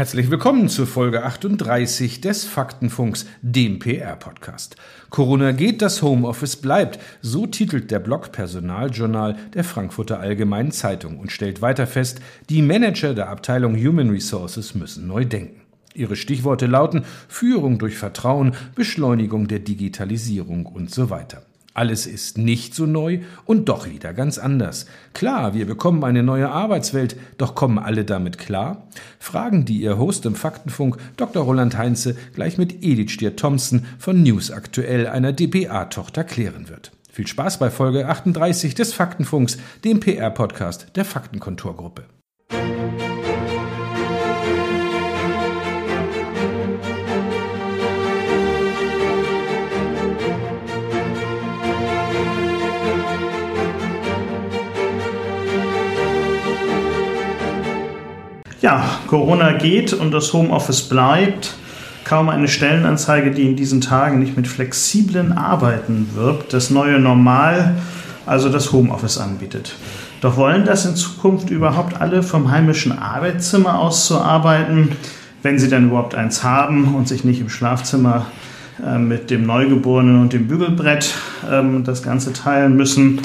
Herzlich willkommen zur Folge 38 des Faktenfunks, dem PR-Podcast. Corona geht, das Homeoffice bleibt. So titelt der Blog Personaljournal der Frankfurter Allgemeinen Zeitung und stellt weiter fest, die Manager der Abteilung Human Resources müssen neu denken. Ihre Stichworte lauten Führung durch Vertrauen, Beschleunigung der Digitalisierung und so weiter. Alles ist nicht so neu und doch wieder ganz anders. Klar, wir bekommen eine neue Arbeitswelt, doch kommen alle damit klar? Fragen, die Ihr Host im Faktenfunk, Dr. Roland Heinze, gleich mit Edith Stier-Thompson von News Aktuell, einer dpa-Tochter, klären wird. Viel Spaß bei Folge 38 des Faktenfunks, dem PR-Podcast der Faktenkontorgruppe. Corona geht und das Homeoffice bleibt. Kaum eine Stellenanzeige, die in diesen Tagen nicht mit flexiblen Arbeiten wirbt, das neue Normal, also das Homeoffice anbietet. Doch wollen das in Zukunft überhaupt alle vom heimischen Arbeitszimmer aus zu arbeiten, wenn sie denn überhaupt eins haben und sich nicht im Schlafzimmer äh, mit dem Neugeborenen und dem Bügelbrett ähm, das Ganze teilen müssen?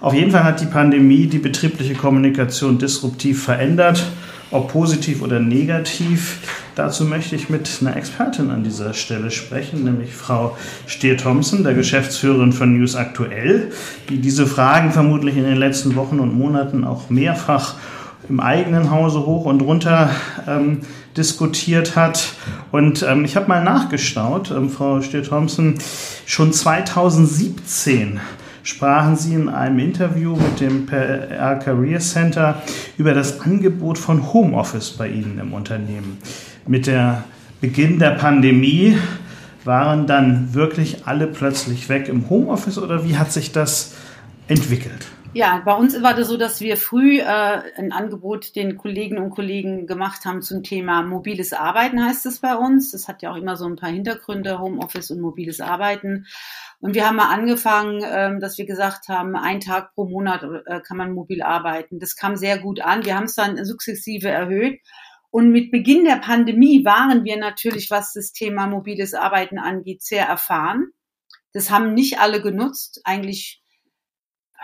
Auf jeden Fall hat die Pandemie die betriebliche Kommunikation disruptiv verändert ob positiv oder negativ. Dazu möchte ich mit einer Expertin an dieser Stelle sprechen, nämlich Frau Stier-Thompson, der Geschäftsführerin von News Aktuell, die diese Fragen vermutlich in den letzten Wochen und Monaten auch mehrfach im eigenen Hause hoch und runter ähm, diskutiert hat. Und ähm, ich habe mal nachgestaut, ähm, Frau Stier-Thompson, schon 2017 sprachen Sie in einem Interview mit dem PR Career Center über das Angebot von Homeoffice bei Ihnen im Unternehmen. Mit der Beginn der Pandemie waren dann wirklich alle plötzlich weg im Homeoffice oder wie hat sich das entwickelt? Ja, bei uns war das so, dass wir früh äh, ein Angebot den Kolleginnen und Kollegen gemacht haben zum Thema mobiles Arbeiten, heißt es bei uns. Das hat ja auch immer so ein paar Hintergründe, Homeoffice und mobiles Arbeiten. Und wir haben mal angefangen, ähm, dass wir gesagt haben, ein Tag pro Monat äh, kann man mobil arbeiten. Das kam sehr gut an. Wir haben es dann sukzessive erhöht. Und mit Beginn der Pandemie waren wir natürlich, was das Thema mobiles Arbeiten angeht, sehr erfahren. Das haben nicht alle genutzt. Eigentlich,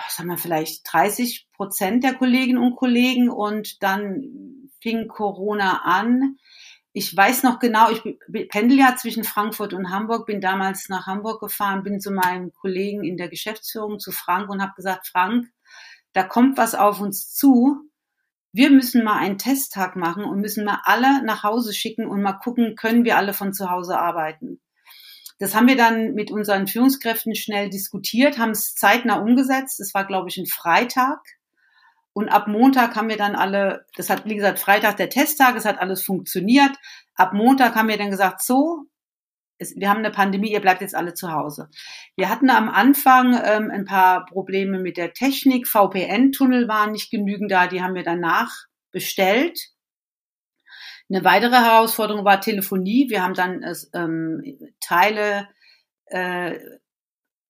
sagen wir vielleicht 30 Prozent der Kolleginnen und Kollegen. Und dann fing Corona an ich weiß noch genau, ich pendel ja zwischen Frankfurt und Hamburg, bin damals nach Hamburg gefahren, bin zu meinem Kollegen in der Geschäftsführung, zu Frank und habe gesagt, Frank, da kommt was auf uns zu. Wir müssen mal einen Testtag machen und müssen mal alle nach Hause schicken und mal gucken, können wir alle von zu Hause arbeiten. Das haben wir dann mit unseren Führungskräften schnell diskutiert, haben es zeitnah umgesetzt. Das war, glaube ich, ein Freitag. Und ab Montag haben wir dann alle, das hat, wie gesagt, Freitag der Testtag, es hat alles funktioniert. Ab Montag haben wir dann gesagt, so, es, wir haben eine Pandemie, ihr bleibt jetzt alle zu Hause. Wir hatten am Anfang ähm, ein paar Probleme mit der Technik. VPN-Tunnel waren nicht genügend da, die haben wir danach bestellt. Eine weitere Herausforderung war Telefonie. Wir haben dann ähm, Teile äh,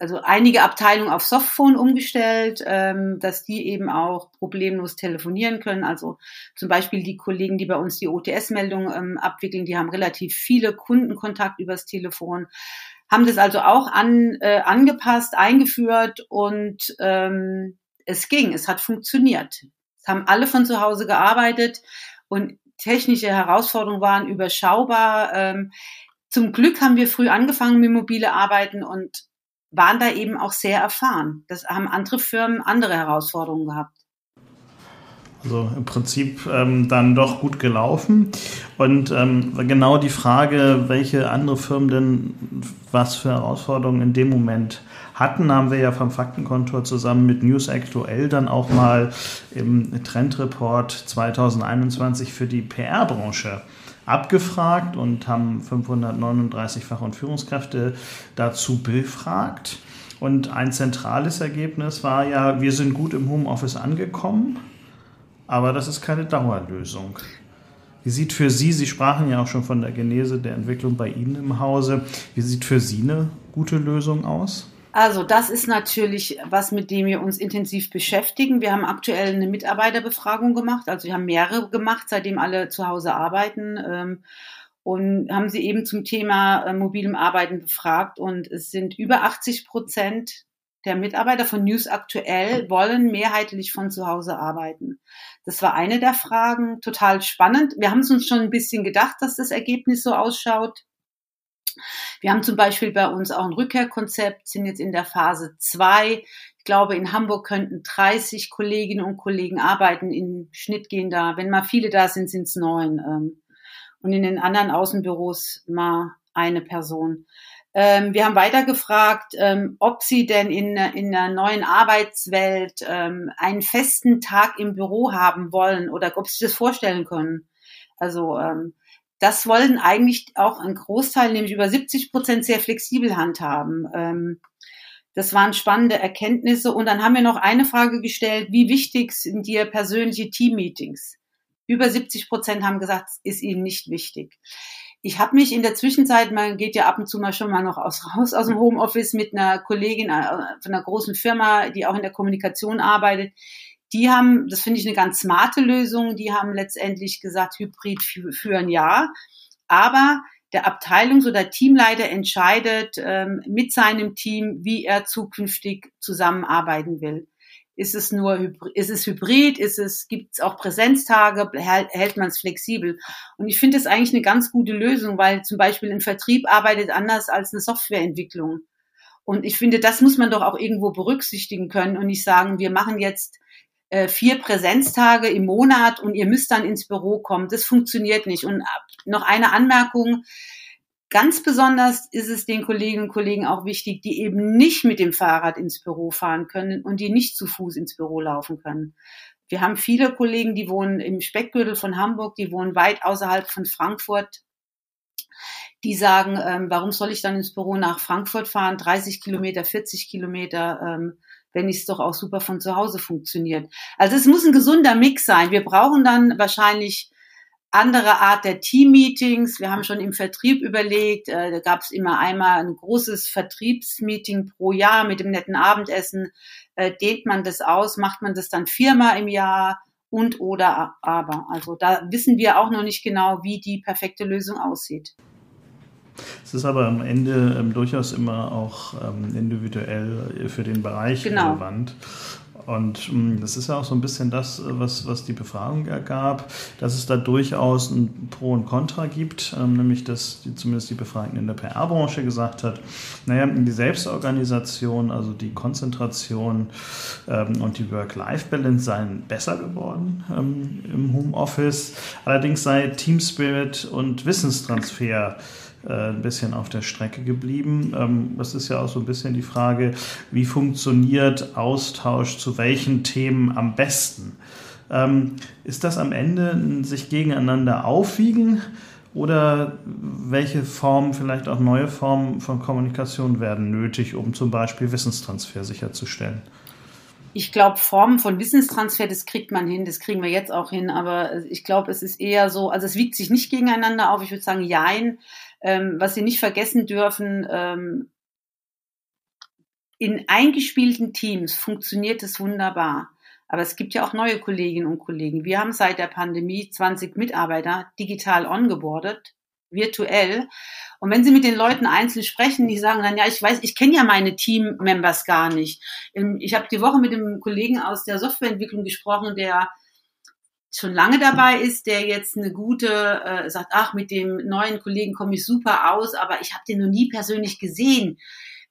also einige Abteilungen auf Softphone umgestellt, ähm, dass die eben auch problemlos telefonieren können. Also zum Beispiel die Kollegen, die bei uns die OTS-Meldung ähm, abwickeln, die haben relativ viele Kundenkontakt übers Telefon, haben das also auch an, äh, angepasst, eingeführt und ähm, es ging, es hat funktioniert. Es haben alle von zu Hause gearbeitet und technische Herausforderungen waren überschaubar. Ähm, zum Glück haben wir früh angefangen mit mobile Arbeiten und waren da eben auch sehr erfahren. Das haben andere Firmen andere Herausforderungen gehabt. Also im Prinzip ähm, dann doch gut gelaufen. Und ähm, genau die Frage, welche andere Firmen denn was für Herausforderungen in dem Moment hatten, haben wir ja vom Faktenkontor zusammen mit News Aktuell dann auch mal im Trendreport 2021 für die PR-Branche abgefragt und haben 539 Fach- und Führungskräfte dazu befragt. Und ein zentrales Ergebnis war ja, wir sind gut im Homeoffice angekommen, aber das ist keine Dauerlösung. Wie sieht für Sie, Sie sprachen ja auch schon von der Genese der Entwicklung bei Ihnen im Hause, wie sieht für Sie eine gute Lösung aus? Also das ist natürlich was, mit dem wir uns intensiv beschäftigen. Wir haben aktuell eine Mitarbeiterbefragung gemacht, also wir haben mehrere gemacht, seitdem alle zu Hause arbeiten ähm, und haben sie eben zum Thema äh, mobilem Arbeiten befragt und es sind über 80 Prozent der Mitarbeiter von News aktuell wollen mehrheitlich von zu Hause arbeiten. Das war eine der Fragen, total spannend. Wir haben es uns schon ein bisschen gedacht, dass das Ergebnis so ausschaut. Wir haben zum Beispiel bei uns auch ein Rückkehrkonzept, sind jetzt in der Phase zwei. Ich glaube, in Hamburg könnten 30 Kolleginnen und Kollegen arbeiten. Im Schnitt gehen da, wenn mal viele da sind, sind es neun. Ähm, und in den anderen Außenbüros mal eine Person. Ähm, wir haben weiter gefragt, ähm, ob sie denn in, in der neuen Arbeitswelt einen festen Tag im Büro haben wollen oder ob sie sich das vorstellen können. Also das wollen eigentlich auch ein Großteil, nämlich über 70 Prozent, sehr flexibel handhaben. Ähm, das waren spannende Erkenntnisse. Und dann haben wir noch eine Frage gestellt, wie wichtig sind dir persönliche Teammeetings? Über 70 Prozent haben gesagt, ist ihnen nicht wichtig. Ich habe mich in der Zwischenzeit, man geht ja ab und zu mal schon mal noch aus, raus aus dem Homeoffice mit einer Kollegin äh, von einer großen Firma, die auch in der Kommunikation arbeitet, die haben, das finde ich eine ganz smarte Lösung, die haben letztendlich gesagt, Hybrid führen ja, aber der Abteilungs- oder Teamleiter entscheidet ähm, mit seinem Team, wie er zukünftig zusammenarbeiten will. Ist es nur ist es hybrid, ist es gibt es auch Präsenztage, hält man es flexibel? Und ich finde es eigentlich eine ganz gute Lösung, weil zum Beispiel ein Vertrieb arbeitet anders als eine Softwareentwicklung. Und ich finde, das muss man doch auch irgendwo berücksichtigen können und nicht sagen, wir machen jetzt äh, vier Präsenztage im Monat und ihr müsst dann ins Büro kommen. Das funktioniert nicht. Und noch eine Anmerkung. Ganz besonders ist es den Kolleginnen und Kollegen auch wichtig, die eben nicht mit dem Fahrrad ins Büro fahren können und die nicht zu Fuß ins Büro laufen können. Wir haben viele Kollegen, die wohnen im Speckgürtel von Hamburg, die wohnen weit außerhalb von Frankfurt. Die sagen, ähm, warum soll ich dann ins Büro nach Frankfurt fahren? 30 Kilometer, 40 Kilometer. Ähm, wenn es doch auch super von zu Hause funktioniert. Also es muss ein gesunder Mix sein. Wir brauchen dann wahrscheinlich andere Art der Team-Meetings. Wir haben schon im Vertrieb überlegt, äh, da gab es immer einmal ein großes Vertriebsmeeting pro Jahr mit dem netten Abendessen. Äh, dehnt man das aus, macht man das dann viermal im Jahr und oder aber. Also da wissen wir auch noch nicht genau, wie die perfekte Lösung aussieht. Es ist aber am Ende ähm, durchaus immer auch ähm, individuell für den Bereich genau. relevant. Und ähm, das ist ja auch so ein bisschen das, was, was die Befragung ergab, dass es da durchaus ein Pro und Contra gibt, ähm, nämlich dass die, zumindest die Befragten in der PR-Branche gesagt hat, naja, die Selbstorganisation, also die Konzentration ähm, und die Work-Life-Balance seien besser geworden ähm, im Homeoffice. Allerdings sei Team Spirit und Wissenstransfer äh, ein bisschen auf der Strecke geblieben. Ähm, das ist ja auch so ein bisschen die Frage, wie funktioniert Austausch zu welchen Themen am besten? Ähm, ist das am Ende ein sich gegeneinander aufwiegen oder welche Formen, vielleicht auch neue Formen von Kommunikation werden nötig, um zum Beispiel Wissenstransfer sicherzustellen? Ich glaube, Formen von Wissenstransfer, das kriegt man hin, das kriegen wir jetzt auch hin, aber ich glaube, es ist eher so, also es wiegt sich nicht gegeneinander auf, ich würde sagen, jein. Ähm, was Sie nicht vergessen dürfen, ähm, in eingespielten Teams funktioniert es wunderbar. Aber es gibt ja auch neue Kolleginnen und Kollegen. Wir haben seit der Pandemie 20 Mitarbeiter digital ongeboardet, virtuell. Und wenn Sie mit den Leuten einzeln sprechen, die sagen dann, ja, ich weiß, ich kenne ja meine Team-Members gar nicht. Ähm, ich habe die Woche mit einem Kollegen aus der Softwareentwicklung gesprochen, der schon lange dabei ist, der jetzt eine gute, äh, sagt, ach, mit dem neuen Kollegen komme ich super aus, aber ich habe den noch nie persönlich gesehen.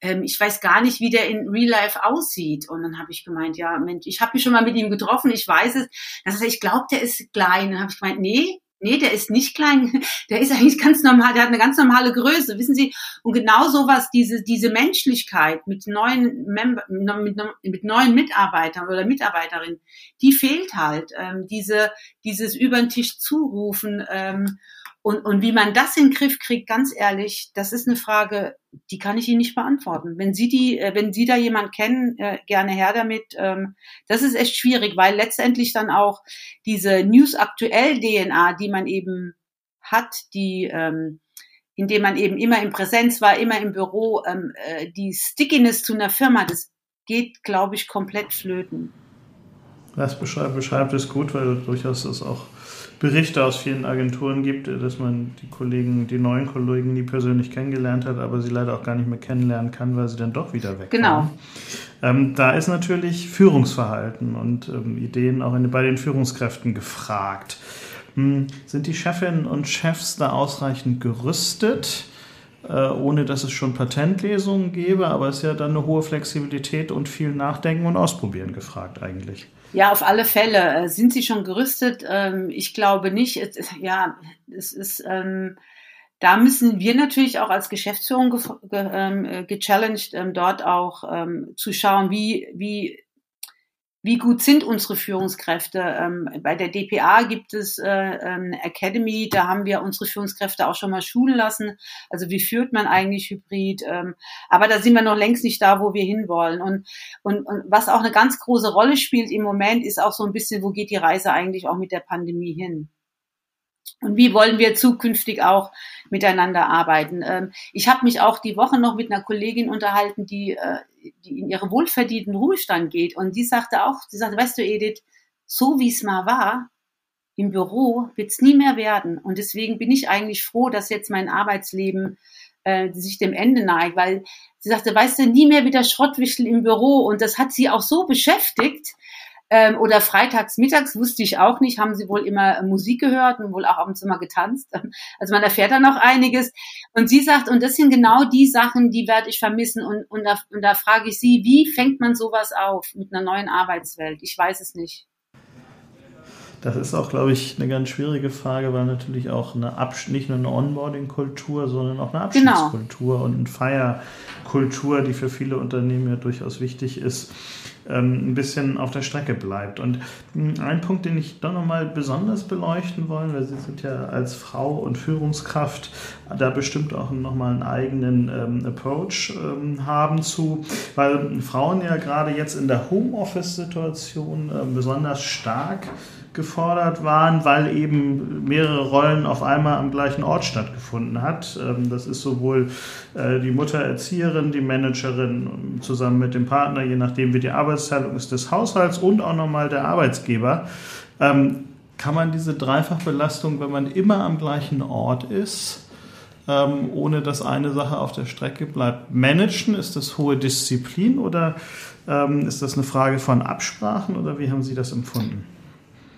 Ähm, ich weiß gar nicht, wie der in Real Life aussieht. Und dann habe ich gemeint, ja, Mensch, ich habe mich schon mal mit ihm getroffen, ich weiß es. Sagt er, ich glaube, der ist klein. Dann habe ich gemeint, nee, Nee, der ist nicht klein, der ist eigentlich ganz normal, der hat eine ganz normale Größe, wissen Sie? Und genau sowas, diese, diese Menschlichkeit mit neuen, Member, mit, mit neuen Mitarbeitern oder Mitarbeiterinnen, die fehlt halt. Ähm, diese, dieses über den Tisch zurufen ähm, und, und wie man das in den Griff kriegt, ganz ehrlich, das ist eine Frage, die kann ich Ihnen nicht beantworten. Wenn Sie die, äh, wenn Sie da jemand kennen, äh, gerne her damit. Ähm, das ist echt schwierig, weil letztendlich dann auch diese News aktuell DNA, die man eben hat, die ähm, indem man eben immer in Präsenz war, immer im Büro, ähm, äh, die Stickiness zu einer Firma, das geht, glaube ich, komplett flöten. Das beschreibt, beschreibt es gut, weil durchaus es auch Berichte aus vielen Agenturen gibt, dass man die Kollegen, die neuen Kollegen nie persönlich kennengelernt hat, aber sie leider auch gar nicht mehr kennenlernen kann, weil sie dann doch wieder weg Genau. Ähm, da ist natürlich Führungsverhalten und ähm, Ideen auch in, bei den Führungskräften gefragt. Hm, sind die Chefinnen und Chefs da ausreichend gerüstet? Äh, ohne dass es schon Patentlesungen gäbe, aber es ist ja dann eine hohe Flexibilität und viel Nachdenken und Ausprobieren gefragt eigentlich. Ja, auf alle Fälle. Äh, sind Sie schon gerüstet? Ähm, ich glaube nicht. Ja, es ist, ähm, da müssen wir natürlich auch als Geschäftsführung ge ge ähm, äh, gechallenged, dort auch zu schauen, wie, wie wie gut sind unsere Führungskräfte? Ähm, bei der DPA gibt es äh, eine ähm, Academy, da haben wir unsere Führungskräfte auch schon mal schulen lassen. Also wie führt man eigentlich Hybrid? Ähm, aber da sind wir noch längst nicht da, wo wir hinwollen. Und, und, und was auch eine ganz große Rolle spielt im Moment, ist auch so ein bisschen, wo geht die Reise eigentlich auch mit der Pandemie hin? Und wie wollen wir zukünftig auch miteinander arbeiten? Ähm, ich habe mich auch die Woche noch mit einer Kollegin unterhalten, die, äh, die in ihre wohlverdienten Ruhestand geht. Und die sagte auch, sie sagte, weißt du, Edith, so wie es mal war, im Büro wird es nie mehr werden. Und deswegen bin ich eigentlich froh, dass jetzt mein Arbeitsleben äh, sich dem Ende neigt, weil sie sagte, weißt du, nie mehr wieder Schrottwichtel im Büro. Und das hat sie auch so beschäftigt, ähm, oder freitags, mittags wusste ich auch nicht, haben sie wohl immer Musik gehört und wohl auch abends immer getanzt. Also man erfährt da noch einiges. Und sie sagt, und das sind genau die Sachen, die werde ich vermissen. Und, und, da, und da frage ich sie, wie fängt man sowas auf mit einer neuen Arbeitswelt? Ich weiß es nicht. Das ist auch, glaube ich, eine ganz schwierige Frage, weil natürlich auch eine Abs nicht nur eine Onboarding-Kultur, sondern auch eine genau. Abschiedskultur genau. und eine Feierkultur, die für viele Unternehmen ja durchaus wichtig ist, ähm, ein bisschen auf der Strecke bleibt. Und hm, ein Punkt, den ich doch nochmal besonders beleuchten wollen, weil Sie sind ja als Frau und Führungskraft da bestimmt auch nochmal einen eigenen ähm, Approach ähm, haben zu, weil Frauen ja gerade jetzt in der Homeoffice-Situation äh, besonders stark gefordert waren, weil eben mehrere Rollen auf einmal am gleichen Ort stattgefunden hat. Ähm, das ist sowohl äh, die Mutter Erzieherin, die Managerin zusammen mit dem Partner, je nachdem wie die Arbeitsteilung ist des Haushalts und auch nochmal der Arbeitsgeber. Ähm, kann man diese Dreifachbelastung, wenn man immer am gleichen Ort ist, ähm, ohne dass eine Sache auf der Strecke bleibt, managen? Ist das hohe Disziplin oder ist das eine Frage von Absprachen oder wie haben Sie das empfunden?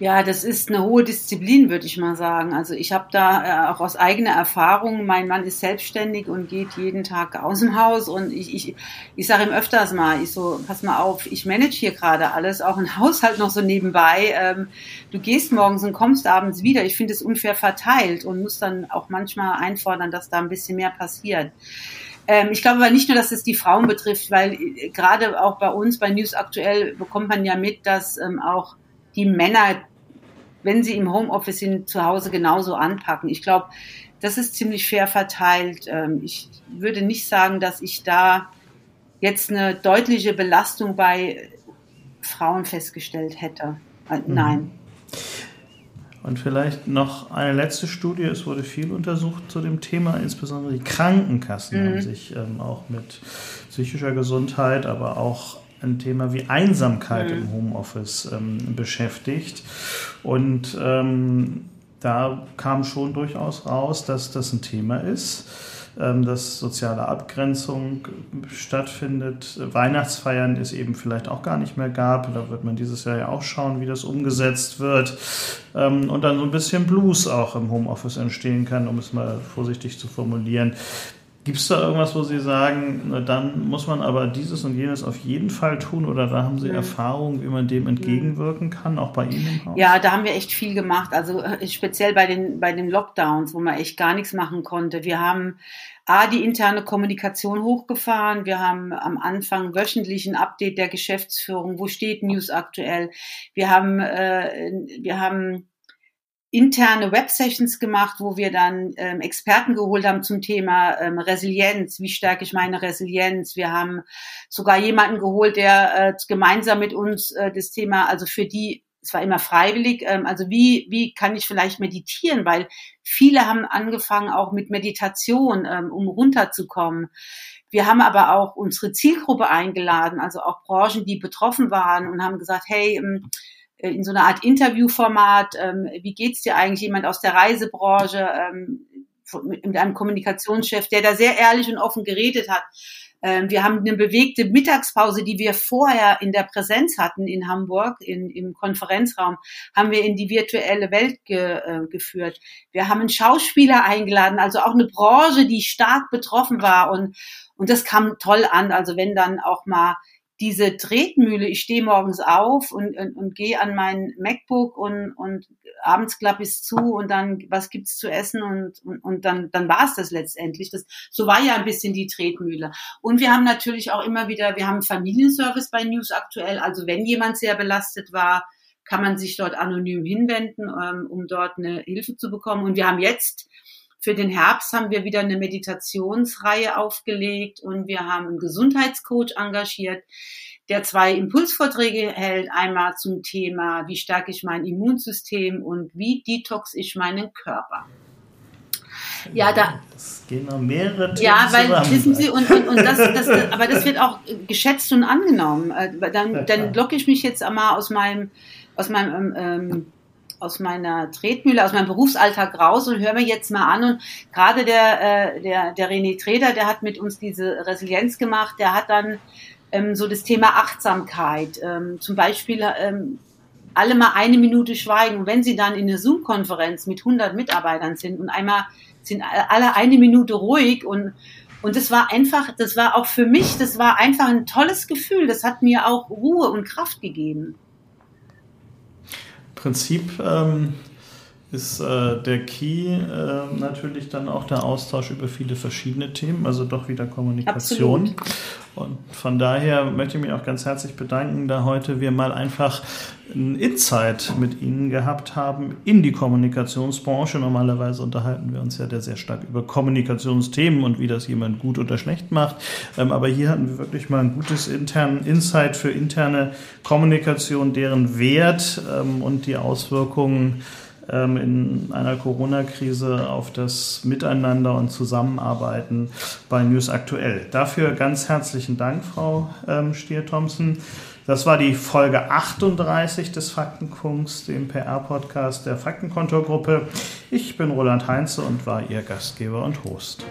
Ja, das ist eine hohe Disziplin, würde ich mal sagen. Also ich habe da äh, auch aus eigener Erfahrung, mein Mann ist selbstständig und geht jeden Tag aus dem Haus und ich, ich, ich sage ihm öfters mal, ich so, pass mal auf, ich manage hier gerade alles, auch ein Haushalt noch so nebenbei. Ähm, du gehst morgens und kommst abends wieder. Ich finde es unfair verteilt und muss dann auch manchmal einfordern, dass da ein bisschen mehr passiert ähm, ich glaube aber nicht nur, dass es die Frauen betrifft, weil äh, gerade auch bei uns bei News aktuell bekommt man ja mit, dass ähm, auch die Männer wenn sie im Homeoffice sind, zu Hause genauso anpacken. Ich glaube, das ist ziemlich fair verteilt. Ähm, ich würde nicht sagen, dass ich da jetzt eine deutliche Belastung bei Frauen festgestellt hätte. Äh, mhm. Nein. Und vielleicht noch eine letzte Studie. Es wurde viel untersucht zu dem Thema. Insbesondere die Krankenkassen mhm. haben sich ähm, auch mit psychischer Gesundheit, aber auch ein Thema wie Einsamkeit mhm. im Homeoffice ähm, beschäftigt. Und ähm, da kam schon durchaus raus, dass das ein Thema ist, ähm, dass soziale Abgrenzung stattfindet. Weihnachtsfeiern es eben vielleicht auch gar nicht mehr gab. Da wird man dieses Jahr ja auch schauen, wie das umgesetzt wird. Ähm, und dann so ein bisschen Blues auch im Homeoffice entstehen kann, um es mal vorsichtig zu formulieren. Gibt es da irgendwas, wo Sie sagen, dann muss man aber dieses und jenes auf jeden Fall tun oder da haben Sie mhm. Erfahrungen, wie man dem entgegenwirken kann, auch bei Ihnen im Haus? Ja, da haben wir echt viel gemacht. Also äh, speziell bei den, bei den Lockdowns, wo man echt gar nichts machen konnte. Wir haben A, die interne Kommunikation hochgefahren. Wir haben am Anfang wöchentlich ein Update der Geschäftsführung. Wo steht News aktuell? Wir haben, äh, wir haben interne Websessions gemacht, wo wir dann ähm, Experten geholt haben zum Thema ähm, Resilienz. Wie stärke ich meine Resilienz? Wir haben sogar jemanden geholt, der äh, gemeinsam mit uns äh, das Thema, also für die es war immer freiwillig. Ähm, also wie, wie kann ich vielleicht meditieren? Weil viele haben angefangen auch mit Meditation, ähm, um runterzukommen. Wir haben aber auch unsere Zielgruppe eingeladen, also auch Branchen, die betroffen waren und haben gesagt, hey, ähm, in so einer Art Interviewformat, ähm, wie geht's dir eigentlich jemand aus der Reisebranche, ähm, mit einem Kommunikationschef, der da sehr ehrlich und offen geredet hat. Ähm, wir haben eine bewegte Mittagspause, die wir vorher in der Präsenz hatten in Hamburg, in, im Konferenzraum, haben wir in die virtuelle Welt ge, äh, geführt. Wir haben einen Schauspieler eingeladen, also auch eine Branche, die stark betroffen war und, und das kam toll an. Also wenn dann auch mal diese Tretmühle, ich stehe morgens auf und, und, und gehe an mein MacBook und, und abends klappe ich zu und dann, was gibt's zu essen und, und, und dann, dann war es das letztendlich. Das, so war ja ein bisschen die Tretmühle. Und wir haben natürlich auch immer wieder, wir haben Familienservice bei News aktuell. Also wenn jemand sehr belastet war, kann man sich dort anonym hinwenden, ähm, um dort eine Hilfe zu bekommen. Und wir haben jetzt für den Herbst haben wir wieder eine Meditationsreihe aufgelegt und wir haben einen Gesundheitscoach engagiert, der zwei Impulsvorträge hält. Einmal zum Thema, wie stärke ich mein Immunsystem und wie detox ich meinen Körper. Ja, da. Das gehen noch mehrere Themen Ja, weil, zusammen. wissen Sie, und, und, und das, das, das, aber das wird auch geschätzt und angenommen. Äh, dann, dann locke ich mich jetzt einmal aus meinem, aus meinem, ähm, aus meiner Tretmühle, aus meinem Berufsalltag raus und höre mir jetzt mal an. Und gerade der, äh, der, der René Treder, der hat mit uns diese Resilienz gemacht, der hat dann ähm, so das Thema Achtsamkeit, ähm, zum Beispiel ähm, alle mal eine Minute schweigen. Und wenn Sie dann in einer Zoom-Konferenz mit 100 Mitarbeitern sind und einmal sind alle eine Minute ruhig und und das war einfach, das war auch für mich, das war einfach ein tolles Gefühl. Das hat mir auch Ruhe und Kraft gegeben. Prinzip ähm, ist äh, der Key äh, natürlich dann auch der Austausch über viele verschiedene Themen, also doch wieder Kommunikation. Absolut. Und von daher möchte ich mich auch ganz herzlich bedanken, da heute wir mal einfach ein Insight mit Ihnen gehabt haben in die Kommunikationsbranche. Normalerweise unterhalten wir uns ja sehr stark über Kommunikationsthemen und wie das jemand gut oder schlecht macht. Ähm, aber hier hatten wir wirklich mal ein gutes internen Insight für interne Kommunikation, deren Wert ähm, und die Auswirkungen in einer Corona-Krise auf das Miteinander und Zusammenarbeiten bei News Aktuell. Dafür ganz herzlichen Dank, Frau ähm, Stier-Thompson. Das war die Folge 38 des Faktenkunst, dem PR-Podcast der Faktenkontorgruppe. Ich bin Roland Heinze und war Ihr Gastgeber und Host.